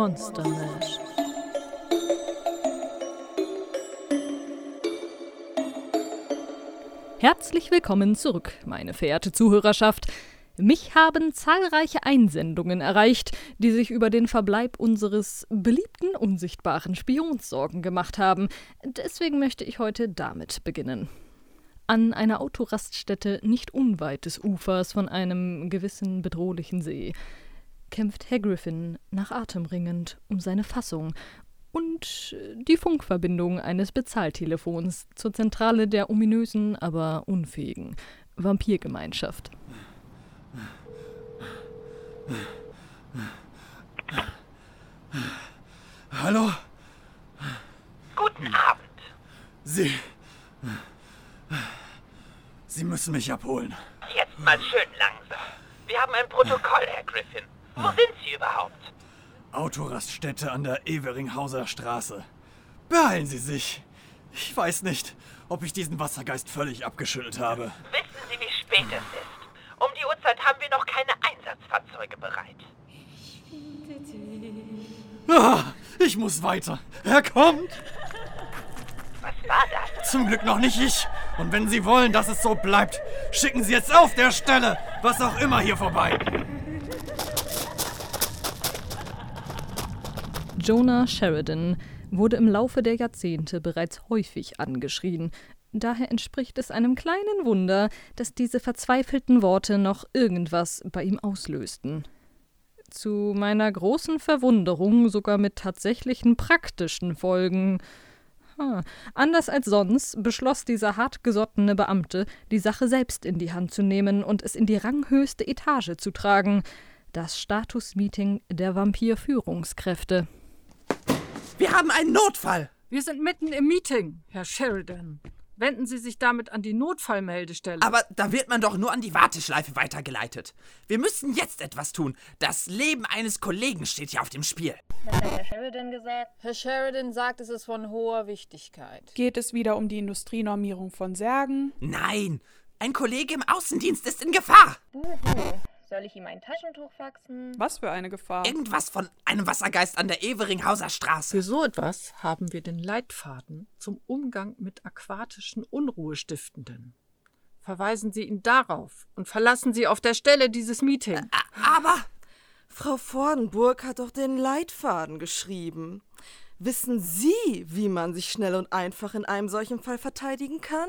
Monster Mash. Herzlich willkommen zurück, meine verehrte Zuhörerschaft. Mich haben zahlreiche Einsendungen erreicht, die sich über den Verbleib unseres beliebten unsichtbaren Spions Sorgen gemacht haben. Deswegen möchte ich heute damit beginnen. An einer Autoraststätte nicht unweit des Ufers von einem gewissen bedrohlichen See kämpft Herr Griffin nach Atem ringend um seine Fassung und die Funkverbindung eines Bezahltelefons zur Zentrale der ominösen, aber unfähigen Vampirgemeinschaft. Hallo? Guten Abend. Sie. Sie müssen mich abholen. Jetzt mal schön langsam. Wir haben ein Protokoll, Herr Griffin. Wo sind Sie überhaupt? Autoraststätte an der Everinghauser Straße. Beeilen Sie sich. Ich weiß nicht, ob ich diesen Wassergeist völlig abgeschüttelt habe. Wissen Sie, wie spät es ist? Um die Uhrzeit haben wir noch keine Einsatzfahrzeuge bereit. Ah, ich muss weiter. Er kommt. Was war das? Zum Glück noch nicht ich. Und wenn Sie wollen, dass es so bleibt, schicken Sie jetzt auf der Stelle, was auch immer hier vorbei. Jonah Sheridan wurde im Laufe der Jahrzehnte bereits häufig angeschrien. Daher entspricht es einem kleinen Wunder, dass diese verzweifelten Worte noch irgendwas bei ihm auslösten. Zu meiner großen Verwunderung sogar mit tatsächlichen praktischen Folgen. Ha. Anders als sonst beschloss dieser hartgesottene Beamte, die Sache selbst in die Hand zu nehmen und es in die ranghöchste Etage zu tragen. Das Statusmeeting der Vampirführungskräfte. Wir haben einen Notfall. Wir sind mitten im Meeting, Herr Sheridan. Wenden Sie sich damit an die Notfallmeldestelle. Aber da wird man doch nur an die Warteschleife weitergeleitet. Wir müssen jetzt etwas tun. Das Leben eines Kollegen steht ja auf dem Spiel. Was hat Herr Sheridan gesagt? Herr Sheridan sagt, es ist von hoher Wichtigkeit. Geht es wieder um die Industrienormierung von Särgen? Nein, ein Kollege im Außendienst ist in Gefahr. Soll ich ihm ein Taschentuch faxen? Was für eine Gefahr? Irgendwas von einem Wassergeist an der Everinghauser Straße. Für so etwas haben wir den Leitfaden zum Umgang mit aquatischen Unruhestiftenden. Verweisen Sie ihn darauf und verlassen Sie auf der Stelle dieses Meeting. Aber Frau Vordenburg hat doch den Leitfaden geschrieben. Wissen Sie, wie man sich schnell und einfach in einem solchen Fall verteidigen kann?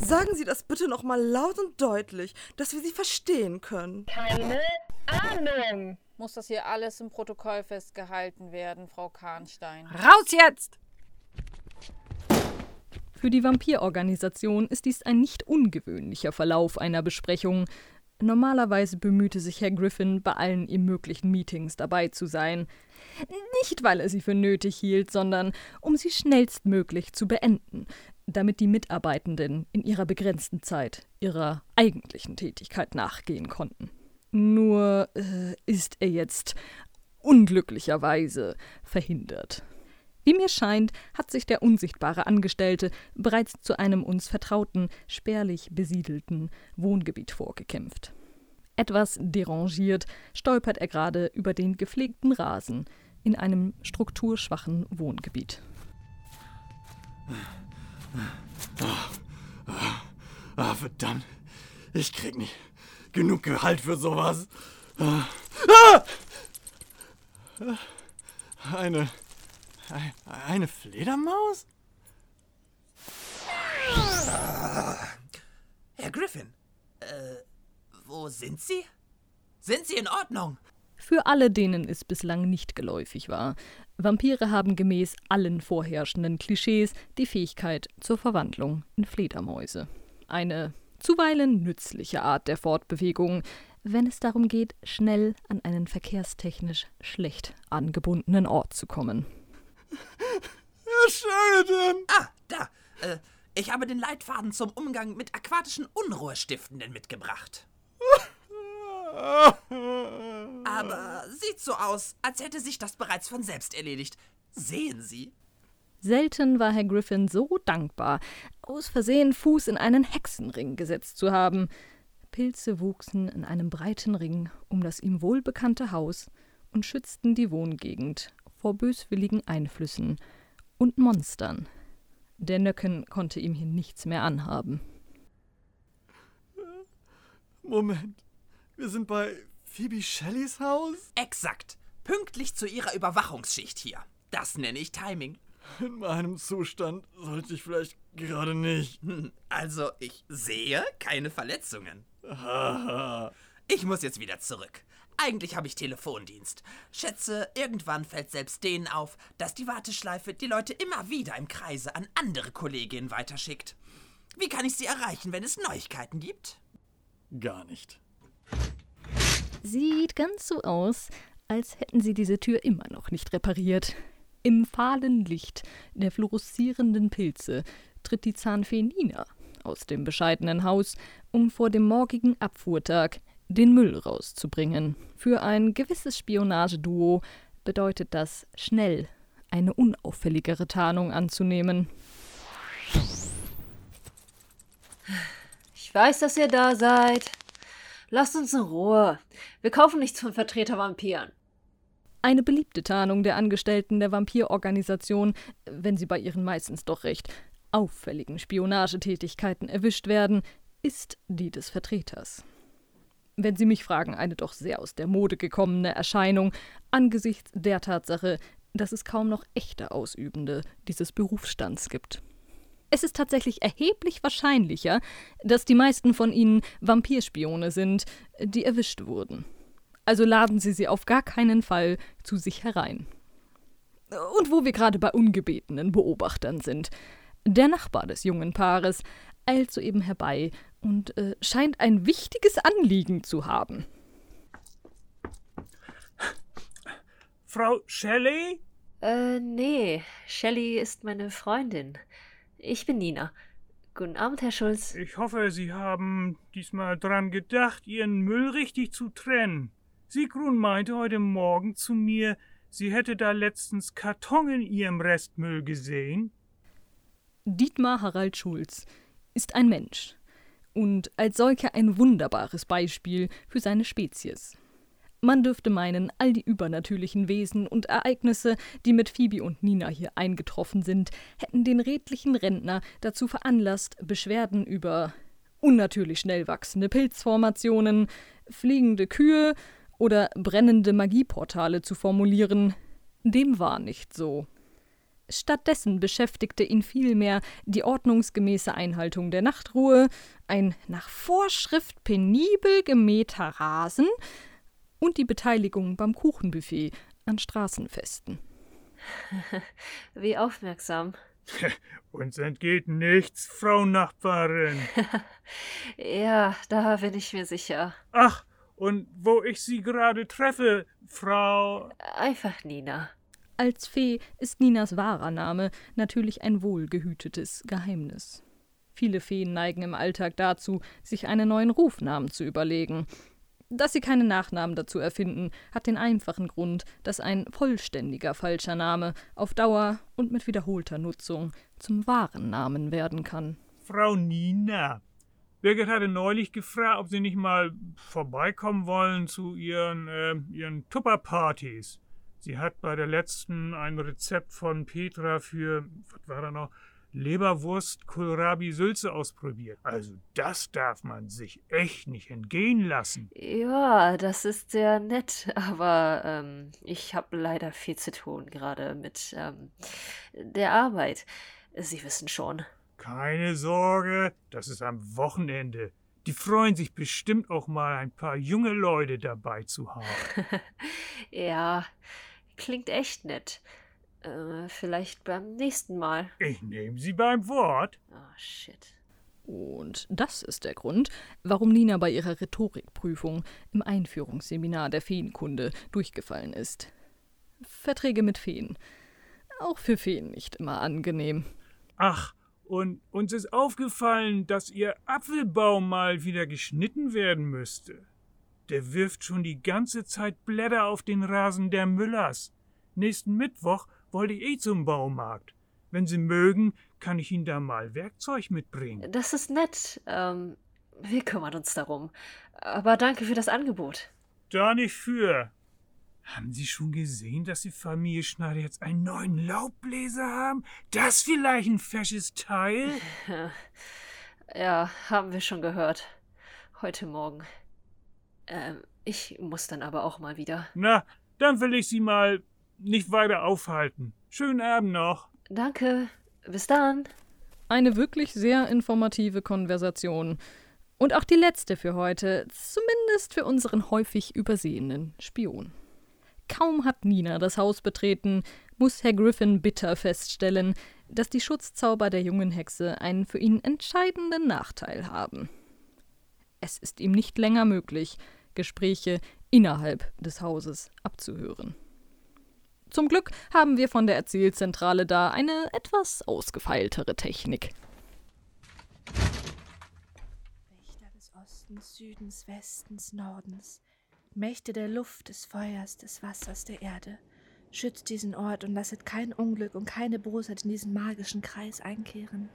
Sagen Sie das bitte noch mal laut und deutlich, dass wir Sie verstehen können. Keine Ahnung. Muss das hier alles im Protokoll festgehalten werden, Frau Kahnstein? Raus jetzt! Für die Vampirorganisation ist dies ein nicht ungewöhnlicher Verlauf einer Besprechung. Normalerweise bemühte sich Herr Griffin, bei allen ihm möglichen Meetings dabei zu sein. Nicht, weil er sie für nötig hielt, sondern um sie schnellstmöglich zu beenden, damit die Mitarbeitenden in ihrer begrenzten Zeit ihrer eigentlichen Tätigkeit nachgehen konnten. Nur äh, ist er jetzt unglücklicherweise verhindert. Wie mir scheint, hat sich der unsichtbare Angestellte bereits zu einem uns vertrauten, spärlich besiedelten Wohngebiet vorgekämpft. Etwas derangiert stolpert er gerade über den gepflegten Rasen in einem strukturschwachen Wohngebiet. Ah, verdammt. Ich krieg nicht genug Gehalt für sowas. Ah! Ah! Eine. ein- Eine Fledermaus? Herr Griffin, äh, wo sind Sie? Sind Sie in Ordnung? Für alle, denen es bislang nicht geläufig war. Vampire haben gemäß allen vorherrschenden Klischees die Fähigkeit zur Verwandlung in Fledermäuse. Eine zuweilen nützliche Art der Fortbewegung, wenn es darum geht, schnell an einen verkehrstechnisch schlecht angebundenen Ort zu kommen. Herr Sheridan! Ah, da. Äh, ich habe den Leitfaden zum Umgang mit aquatischen Unruhestiftenden mitgebracht. Aber sieht so aus, als hätte sich das bereits von selbst erledigt. Sehen Sie? Selten war Herr Griffin so dankbar, aus Versehen Fuß in einen Hexenring gesetzt zu haben. Pilze wuchsen in einem breiten Ring um das ihm wohlbekannte Haus und schützten die Wohngegend vor böswilligen Einflüssen und Monstern. Der Nöcken konnte ihm hier nichts mehr anhaben. Moment. Wir sind bei Phoebe Shellys Haus? Exakt. Pünktlich zu ihrer Überwachungsschicht hier. Das nenne ich Timing. In meinem Zustand sollte ich vielleicht gerade nicht. Hm, Also, ich sehe keine Verletzungen. Haha. Ich muss jetzt wieder zurück. Eigentlich habe ich Telefondienst. Schätze, irgendwann fällt selbst denen auf, dass die Warteschleife die Leute immer wieder im Kreise an andere Kolleginnen weiterschickt. Wie kann ich sie erreichen, wenn es Neuigkeiten gibt? Gar nicht. Sieht ganz so aus, als hätten sie diese Tür immer noch nicht repariert. Im fahlen Licht der fluoreszierenden Pilze tritt die Zahnfee Nina aus dem bescheidenen Haus, um vor dem morgigen Abfuhrtag den Müll rauszubringen. Für ein gewisses Spionageduo bedeutet das schnell eine unauffälligere Tarnung anzunehmen. Ich weiß, dass ihr da seid. Lasst uns in Ruhe. Wir kaufen nichts von Vertreter Vampiren. Eine beliebte Tarnung der Angestellten der Vampirorganisation, wenn sie bei ihren meistens doch recht auffälligen Spionagetätigkeiten erwischt werden, ist die des Vertreters. Wenn Sie mich fragen, eine doch sehr aus der Mode gekommene Erscheinung angesichts der Tatsache, dass es kaum noch echte Ausübende dieses Berufsstands gibt. Es ist tatsächlich erheblich wahrscheinlicher, dass die meisten von ihnen Vampirspione sind, die erwischt wurden. Also laden Sie sie auf gar keinen Fall zu sich herein. Und wo wir gerade bei ungebetenen Beobachtern sind. Der Nachbar des jungen Paares eilt soeben herbei und äh, scheint ein wichtiges Anliegen zu haben. Frau Shelley? Äh, nee. Shelley ist meine Freundin. Ich bin Nina. Guten Abend, Herr Schulz. Ich hoffe, Sie haben diesmal dran gedacht, Ihren Müll richtig zu trennen. Sigrun meinte heute Morgen zu mir, sie hätte da letztens Karton in ihrem Restmüll gesehen. Dietmar Harald Schulz ist ein Mensch und als solcher ein wunderbares Beispiel für seine Spezies. Man dürfte meinen, all die übernatürlichen Wesen und Ereignisse, die mit Phoebe und Nina hier eingetroffen sind, hätten den redlichen Rentner dazu veranlasst, Beschwerden über unnatürlich schnell wachsende Pilzformationen, fliegende Kühe oder brennende Magieportale zu formulieren. Dem war nicht so. Stattdessen beschäftigte ihn vielmehr die ordnungsgemäße Einhaltung der Nachtruhe, ein nach Vorschrift penibel gemähter Rasen und die Beteiligung beim Kuchenbuffet an Straßenfesten. Wie aufmerksam. Uns entgeht nichts, Frau Nachbarin. ja, da bin ich mir sicher. Ach, und wo ich Sie gerade treffe, Frau. Einfach Nina. Als Fee ist Ninas wahrer Name natürlich ein wohlgehütetes Geheimnis. Viele Feen neigen im Alltag dazu, sich einen neuen Rufnamen zu überlegen. Dass sie keine Nachnamen dazu erfinden, hat den einfachen Grund, dass ein vollständiger falscher Name auf Dauer und mit wiederholter Nutzung zum wahren Namen werden kann. Frau Nina. Birgit hatte neulich gefragt, ob Sie nicht mal vorbeikommen wollen zu Ihren, äh, Ihren Tupperpartys. Sie hat bei der letzten ein Rezept von Petra für, was war da noch, Leberwurst Kohlrabi Sülze ausprobiert. Also das darf man sich echt nicht entgehen lassen. Ja, das ist sehr nett, aber ähm, ich habe leider viel zu tun gerade mit ähm, der Arbeit. Sie wissen schon. Keine Sorge, das ist am Wochenende. Die freuen sich bestimmt auch mal ein paar junge Leute dabei zu haben. ja, klingt echt nett. Äh, vielleicht beim nächsten Mal. Ich nehme Sie beim Wort. Oh, shit. Und das ist der Grund, warum Nina bei ihrer Rhetorikprüfung im Einführungsseminar der Feenkunde durchgefallen ist. Verträge mit Feen. Auch für Feen nicht immer angenehm. Ach, und uns ist aufgefallen, dass Ihr Apfelbaum mal wieder geschnitten werden müsste. Der wirft schon die ganze Zeit Blätter auf den Rasen der Müllers. Nächsten Mittwoch wollte ich eh zum Baumarkt. Wenn Sie mögen, kann ich Ihnen da mal Werkzeug mitbringen. Das ist nett. Ähm, Wir kümmern uns darum. Aber danke für das Angebot. Da nicht für. Haben Sie schon gesehen, dass die Familie Schneider jetzt einen neuen Laubbläser haben? Das vielleicht ein fesches Teil? Ja, haben wir schon gehört. Heute Morgen. Ähm, ich muss dann aber auch mal wieder. Na, dann will ich Sie mal nicht weiter aufhalten. Schönen Abend noch. Danke. Bis dann. Eine wirklich sehr informative Konversation. Und auch die letzte für heute, zumindest für unseren häufig übersehenen Spion. Kaum hat Nina das Haus betreten, muss Herr Griffin bitter feststellen, dass die Schutzzauber der jungen Hexe einen für ihn entscheidenden Nachteil haben. Es ist ihm nicht länger möglich, Gespräche innerhalb des Hauses abzuhören. Zum Glück haben wir von der Erzählzentrale da eine etwas ausgefeiltere Technik. Wächter des Ostens, Südens, Westens, Nordens, Mächte der Luft, des Feuers, des Wassers, der Erde, schützt diesen Ort und lasset kein Unglück und keine Bosheit in diesen magischen Kreis einkehren.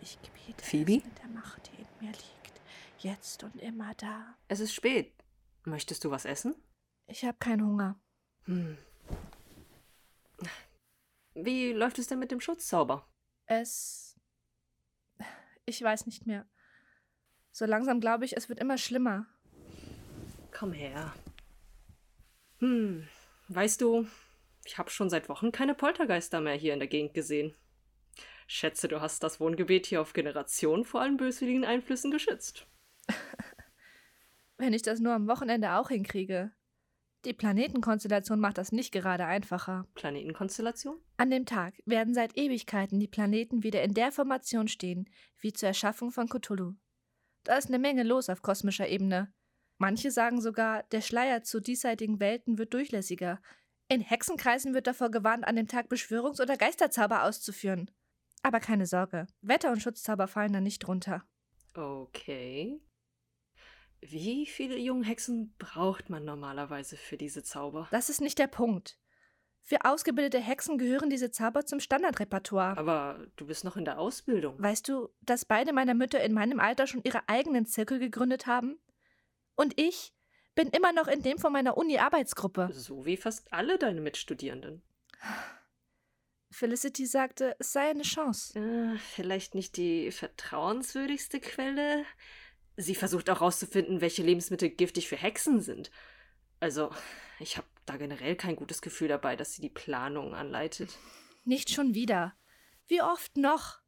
Ich gebiete Phoebe? es mit der Macht, die in mir liegt, jetzt und immer da. Es ist spät. Möchtest du was essen? Ich habe keinen Hunger. Hm. Wie läuft es denn mit dem Schutzzauber? Es. Ich weiß nicht mehr. So langsam glaube ich, es wird immer schlimmer. Komm her. Hm, weißt du, ich habe schon seit Wochen keine Poltergeister mehr hier in der Gegend gesehen. Schätze, du hast das Wohngebiet hier auf Generationen vor allen böswilligen Einflüssen geschützt. Wenn ich das nur am Wochenende auch hinkriege. Die Planetenkonstellation macht das nicht gerade einfacher. Planetenkonstellation? An dem Tag werden seit Ewigkeiten die Planeten wieder in der Formation stehen, wie zur Erschaffung von Cthulhu. Da ist eine Menge los auf kosmischer Ebene. Manche sagen sogar, der Schleier zu diesseitigen Welten wird durchlässiger. In Hexenkreisen wird davor gewarnt, an dem Tag Beschwörungs- oder Geisterzauber auszuführen. Aber keine Sorge, Wetter- und Schutzzauber fallen da nicht drunter. Okay. Wie viele Junghexen braucht man normalerweise für diese Zauber? Das ist nicht der Punkt. Für ausgebildete Hexen gehören diese Zauber zum Standardrepertoire. Aber du bist noch in der Ausbildung. Weißt du, dass beide meiner Mütter in meinem Alter schon ihre eigenen Zirkel gegründet haben? Und ich bin immer noch in dem von meiner Uni-Arbeitsgruppe. So wie fast alle deine Mitstudierenden. Felicity sagte, es sei eine Chance. Äh, vielleicht nicht die vertrauenswürdigste Quelle. Sie versucht auch herauszufinden, welche Lebensmittel giftig für Hexen sind. Also, ich habe da generell kein gutes Gefühl dabei, dass sie die Planung anleitet. Nicht schon wieder. Wie oft noch?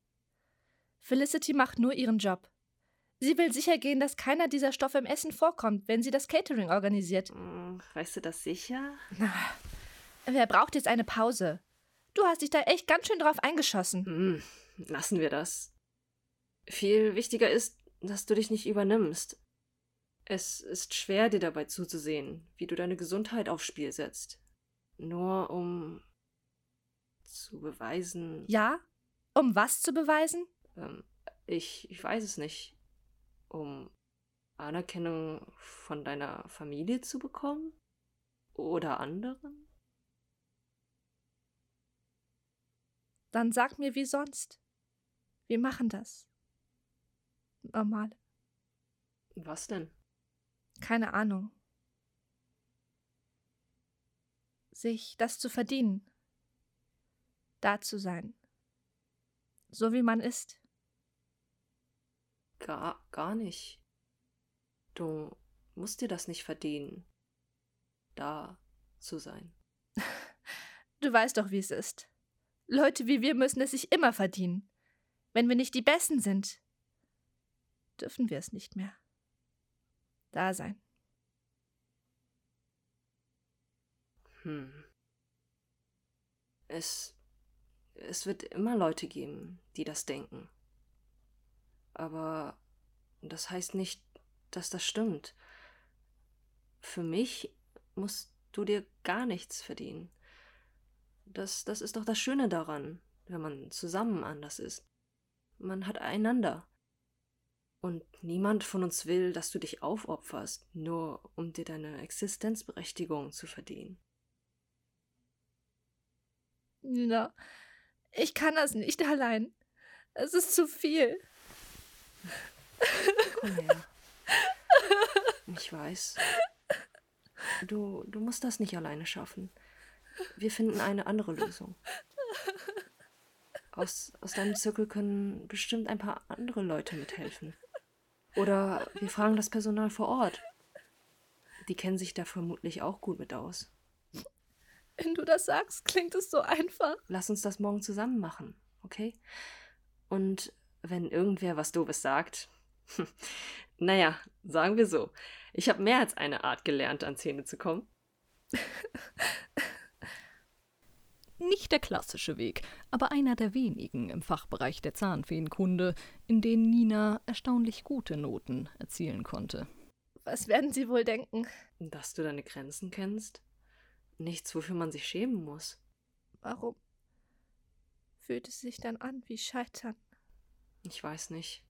Felicity macht nur ihren Job. Sie will sicher gehen, dass keiner dieser Stoffe im Essen vorkommt, wenn sie das Catering organisiert. Hm, Weißt du das sicher? Na, wer braucht jetzt eine Pause? Du hast dich da echt ganz schön drauf eingeschossen. Hm, lassen wir das. Viel wichtiger ist, dass du dich nicht übernimmst. Es ist schwer, dir dabei zuzusehen, wie du deine Gesundheit aufs Spiel setzt. Nur um zu beweisen. Ja? Um was zu beweisen? Ähm, ich, ich weiß es nicht. Um Anerkennung von deiner Familie zu bekommen? Oder anderen? Dann sag mir wie sonst. Wir machen das. Normal. Was denn? Keine Ahnung. Sich das zu verdienen. Da zu sein. So wie man ist. Gar, gar nicht. Du musst dir das nicht verdienen, da zu sein. Du weißt doch, wie es ist. Leute wie wir müssen es sich immer verdienen. Wenn wir nicht die Besten sind, dürfen wir es nicht mehr. Da sein. Hm. Es, es wird immer Leute geben, die das denken. Aber das heißt nicht, dass das stimmt. Für mich musst du dir gar nichts verdienen. Das, das ist doch das Schöne daran, wenn man zusammen anders ist. Man hat einander. Und niemand von uns will, dass du dich aufopferst, nur um dir deine Existenzberechtigung zu verdienen. Nina, ich kann das nicht allein. Es ist zu viel. Komm her. Ich weiß. Du, du musst das nicht alleine schaffen. Wir finden eine andere Lösung. Aus, aus deinem Zirkel können bestimmt ein paar andere Leute mithelfen. Oder wir fragen das Personal vor Ort. Die kennen sich da vermutlich auch gut mit aus. Wenn du das sagst, klingt es so einfach. Lass uns das morgen zusammen machen, okay? Und wenn irgendwer was Doofes sagt, naja, sagen wir so, ich habe mehr als eine Art gelernt, an Zähne zu kommen. Nicht der klassische Weg, aber einer der wenigen im Fachbereich der Zahnfeenkunde, in denen Nina erstaunlich gute Noten erzielen konnte. Was werden sie wohl denken? Dass du deine Grenzen kennst? Nichts, wofür man sich schämen muss. Warum fühlt es sich dann an wie Scheitern? Ich weiß nicht.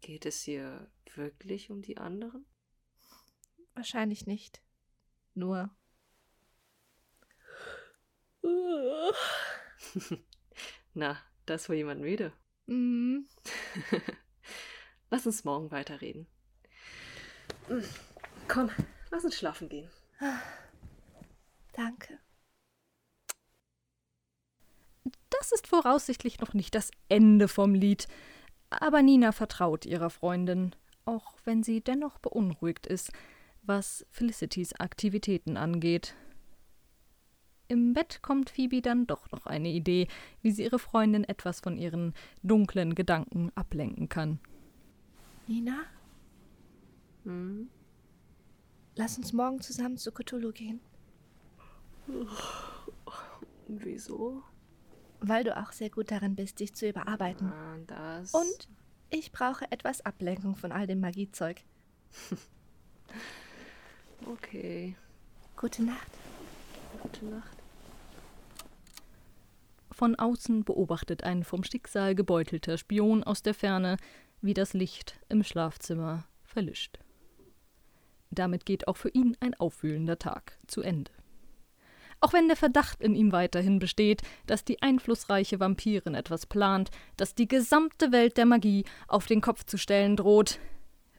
Geht es hier wirklich um die anderen? Wahrscheinlich nicht. Nur. Na, da ist wohl jemand müde. Mm. lass uns morgen weiterreden. Komm, lass uns schlafen gehen. Danke. Das ist voraussichtlich noch nicht das Ende vom Lied, aber Nina vertraut ihrer Freundin, auch wenn sie dennoch beunruhigt ist, was Felicitys Aktivitäten angeht. Im Bett kommt Phoebe dann doch noch eine Idee, wie sie ihre Freundin etwas von ihren dunklen Gedanken ablenken kann. Nina, Hm? lass uns morgen zusammen zu Cthulhu gehen. Wieso? Weil du auch sehr gut darin bist, dich zu überarbeiten. Ah, das. Und ich brauche etwas Ablenkung von all dem Magiezeug. Okay. Gute Nacht. Gute Nacht. Von außen beobachtet ein vom Schicksal gebeutelter Spion aus der Ferne, wie das Licht im Schlafzimmer verlischt. Damit geht auch für ihn ein aufwühlender Tag zu Ende. Auch wenn der Verdacht in ihm weiterhin besteht, dass die einflussreiche Vampirin etwas plant, das die gesamte Welt der Magie auf den Kopf zu stellen droht,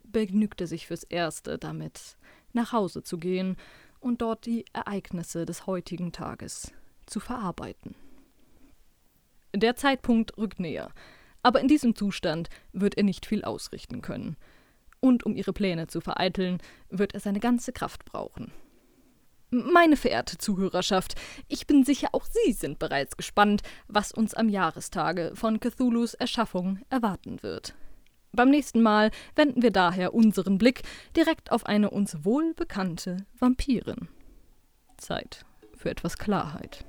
begnügt er sich fürs Erste damit, nach Hause zu gehen und dort die Ereignisse des heutigen Tages zu verarbeiten. Der Zeitpunkt rückt näher, aber in diesem Zustand wird er nicht viel ausrichten können. Und um ihre Pläne zu vereiteln, wird er seine ganze Kraft brauchen. Meine verehrte Zuhörerschaft, ich bin sicher, auch Sie sind bereits gespannt, was uns am Jahrestage von Cthulhus Erschaffung erwarten wird. Beim nächsten Mal wenden wir daher unseren Blick direkt auf eine uns wohlbekannte Vampirin. Zeit für etwas Klarheit.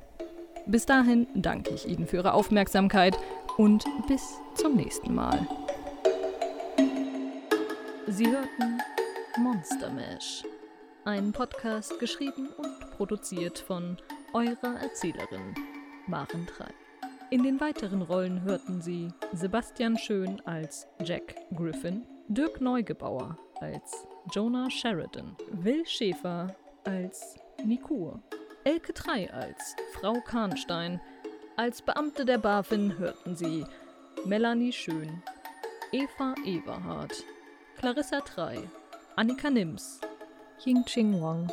Bis dahin danke ich Ihnen für Ihre Aufmerksamkeit und bis zum nächsten Mal. Sie hörten Monster Mash, ein Podcast geschrieben und produziert von eurer Erzählerin Maren Trei. In den weiteren Rollen hörten Sie Sebastian Schön als Jack Griffin, Dirk Neugebauer als Jonah Sheridan, Will Schäfer als Nikur, Elke Trei als Frau Kahnstein, als Beamte der BaFin hörten Sie Melanie Schön, Eva Everhardt, Clarissa Trei, Annika Nims, Ying-Ching Wang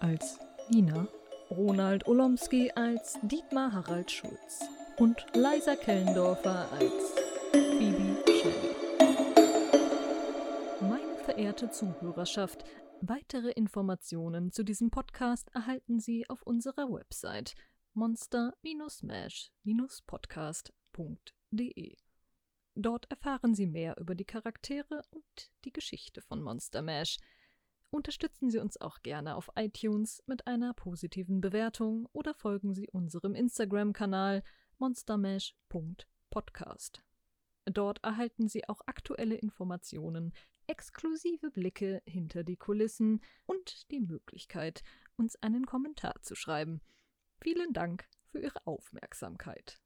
als Nina, Ronald Olomski als Dietmar Harald Schulz und Liza Kellendorfer als Phoebe Shelley. Meine verehrte Zuhörerschaft, weitere Informationen zu diesem Podcast erhalten Sie auf unserer Website monster-mash-podcast.de. Dort erfahren Sie mehr über die Charaktere und die Geschichte von Monster Mash. Unterstützen Sie uns auch gerne auf iTunes mit einer positiven Bewertung oder folgen Sie unserem Instagram-Kanal monstermash.podcast. Dort erhalten Sie auch aktuelle Informationen, exklusive Blicke hinter die Kulissen und die Möglichkeit, uns einen Kommentar zu schreiben. Vielen Dank für Ihre Aufmerksamkeit.